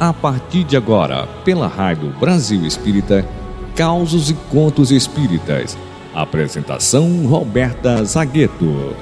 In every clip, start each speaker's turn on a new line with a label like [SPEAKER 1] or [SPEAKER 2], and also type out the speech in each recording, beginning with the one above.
[SPEAKER 1] A partir de agora, pela Rádio Brasil Espírita, Causos e Contos Espíritas. Apresentação Roberta Zagueto.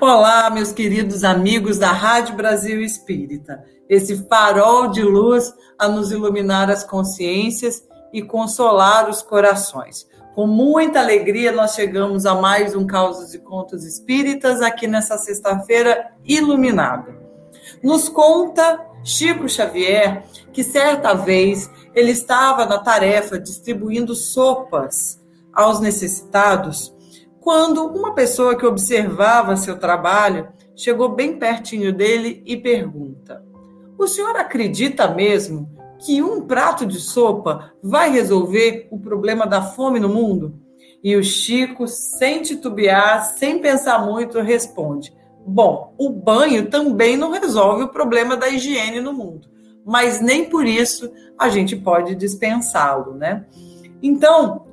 [SPEAKER 2] Olá, meus queridos amigos da Rádio Brasil Espírita, esse farol de luz a nos iluminar as consciências e consolar os corações. Com muita alegria, nós chegamos a mais um Causos e Contos Espíritas aqui nessa sexta-feira iluminada. Nos conta Chico Xavier que certa vez ele estava na tarefa distribuindo sopas aos necessitados quando uma pessoa que observava seu trabalho chegou bem pertinho dele e pergunta: O senhor acredita mesmo que um prato de sopa vai resolver o problema da fome no mundo? E o Chico, sem titubear, sem pensar muito, responde: Bom, o banho também não resolve o problema da higiene no mundo, mas nem por isso a gente pode dispensá-lo, né? Então,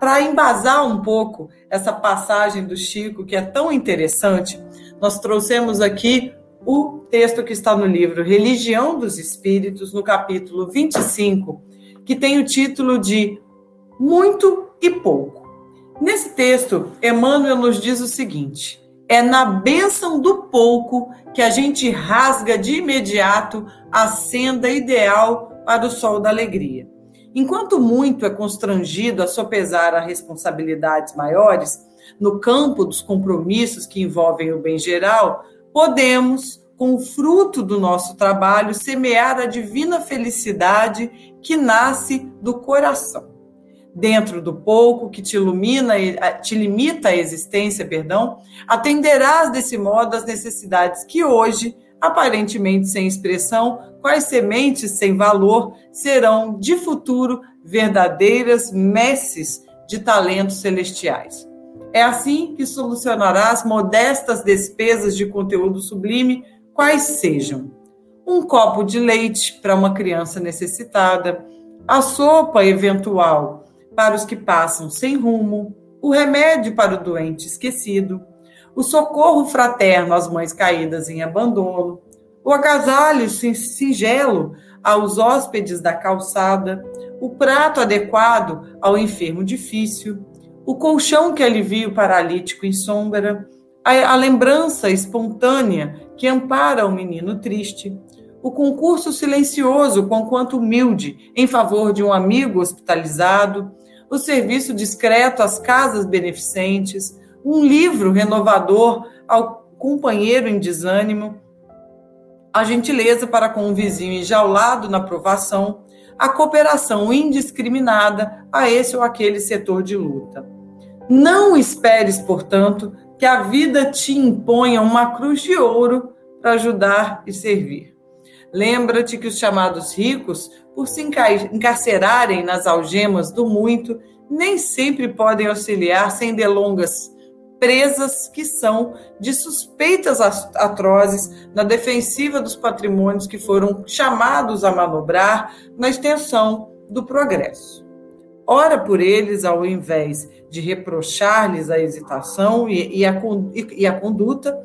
[SPEAKER 2] para embasar um pouco essa passagem do Chico, que é tão interessante, nós trouxemos aqui o texto que está no livro Religião dos Espíritos, no capítulo 25, que tem o título de Muito e Pouco. Nesse texto, Emmanuel nos diz o seguinte: é na bênção do pouco que a gente rasga de imediato a senda ideal para o sol da alegria. Enquanto muito é constrangido a sopesar a responsabilidades maiores, no campo dos compromissos que envolvem o bem geral, podemos, com o fruto do nosso trabalho, semear a divina felicidade que nasce do coração. Dentro do pouco que te ilumina, te limita a existência, perdão, atenderás desse modo às necessidades que hoje aparentemente sem expressão, quais sementes sem valor serão de futuro verdadeiras messes de talentos celestiais. É assim que solucionarás modestas despesas de conteúdo sublime, quais sejam um copo de leite para uma criança necessitada, a sopa eventual para os que passam sem rumo, o remédio para o doente esquecido, o socorro fraterno às mães caídas em abandono, o agasalho singelo aos hóspedes da calçada, o prato adequado ao enfermo difícil, o colchão que alivia o paralítico em sombra, a, a lembrança espontânea que ampara o menino triste, o concurso silencioso, conquanto humilde, em favor de um amigo hospitalizado, o serviço discreto às casas beneficentes, um livro renovador ao companheiro em desânimo, a gentileza para com o vizinho enjaulado na provação, a cooperação indiscriminada a esse ou aquele setor de luta. Não esperes, portanto, que a vida te imponha uma cruz de ouro para ajudar e servir. Lembra-te que os chamados ricos, por se encarcerarem nas algemas do muito, nem sempre podem auxiliar sem delongas presas que são de suspeitas atrozes na defensiva dos patrimônios que foram chamados a manobrar na extensão do progresso. Ora por eles, ao invés de reprochar-lhes a hesitação e, e, a, e a conduta,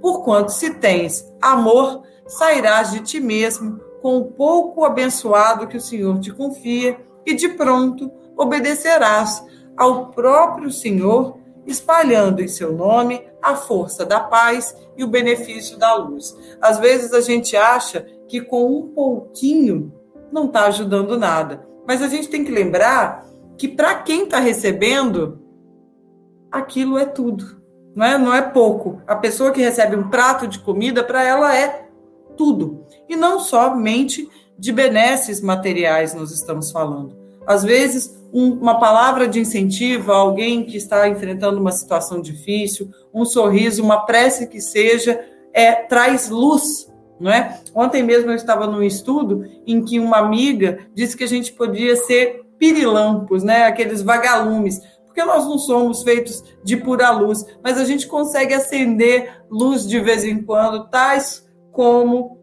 [SPEAKER 2] porquanto se tens amor, sairás de ti mesmo com o pouco abençoado que o Senhor te confia e de pronto obedecerás ao próprio Senhor espalhando em seu nome a força da paz e o benefício da luz. Às vezes a gente acha que com um pouquinho não está ajudando nada, mas a gente tem que lembrar que para quem está recebendo, aquilo é tudo, não é? Não é pouco. A pessoa que recebe um prato de comida, para ela é tudo. E não somente de benesses materiais nós estamos falando. Às vezes, um, uma palavra de incentivo a alguém que está enfrentando uma situação difícil, um sorriso, uma prece que seja, é, traz luz, não é? Ontem mesmo eu estava num estudo em que uma amiga disse que a gente podia ser pirilampos, né? Aqueles vagalumes, porque nós não somos feitos de pura luz, mas a gente consegue acender luz de vez em quando, tais como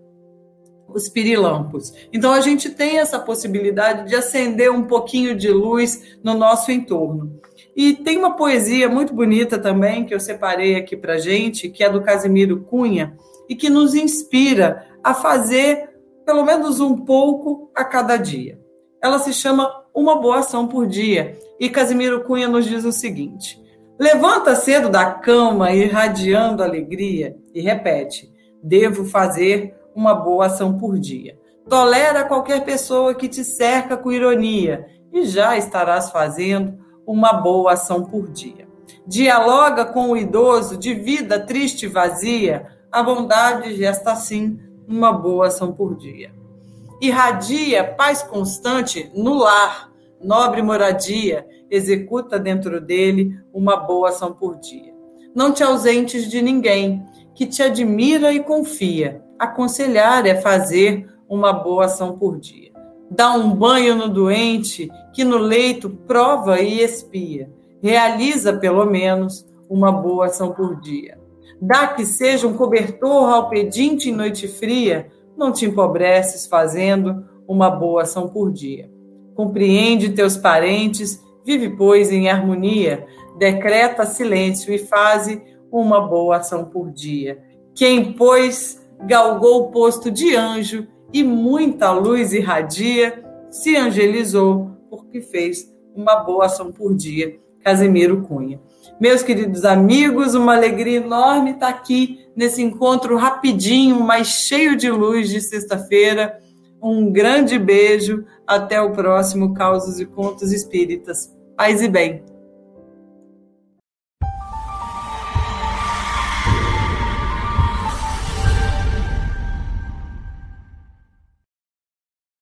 [SPEAKER 2] os pirilampos. Então a gente tem essa possibilidade de acender um pouquinho de luz no nosso entorno. E tem uma poesia muito bonita também que eu separei aqui para gente, que é do Casimiro Cunha e que nos inspira a fazer pelo menos um pouco a cada dia. Ela se chama Uma Boa Ação por Dia e Casimiro Cunha nos diz o seguinte: Levanta cedo da cama irradiando alegria e repete: Devo fazer uma boa ação por dia. Tolera qualquer pessoa que te cerca com ironia e já estarás fazendo uma boa ação por dia. Dialoga com o idoso de vida triste e vazia, a bondade gesta assim uma boa ação por dia. Irradia paz constante no lar, nobre moradia, executa dentro dele uma boa ação por dia. Não te ausentes de ninguém que te admira e confia. Aconselhar é fazer uma boa ação por dia. Dá um banho no doente que no leito prova e espia. Realiza, pelo menos, uma boa ação por dia. Dá que seja um cobertor ao pedinte em noite fria, não te empobreces fazendo uma boa ação por dia. Compreende teus parentes, vive, pois, em harmonia, decreta silêncio e faze uma boa ação por dia. Quem, pois, galgou o posto de anjo e muita luz irradia, se angelizou porque fez uma boa ação por dia. Casemiro Cunha. Meus queridos amigos, uma alegria enorme estar aqui nesse encontro rapidinho, mas cheio de luz de sexta-feira. Um grande beijo. Até o próximo Causos e Contos Espíritas. Paz e bem.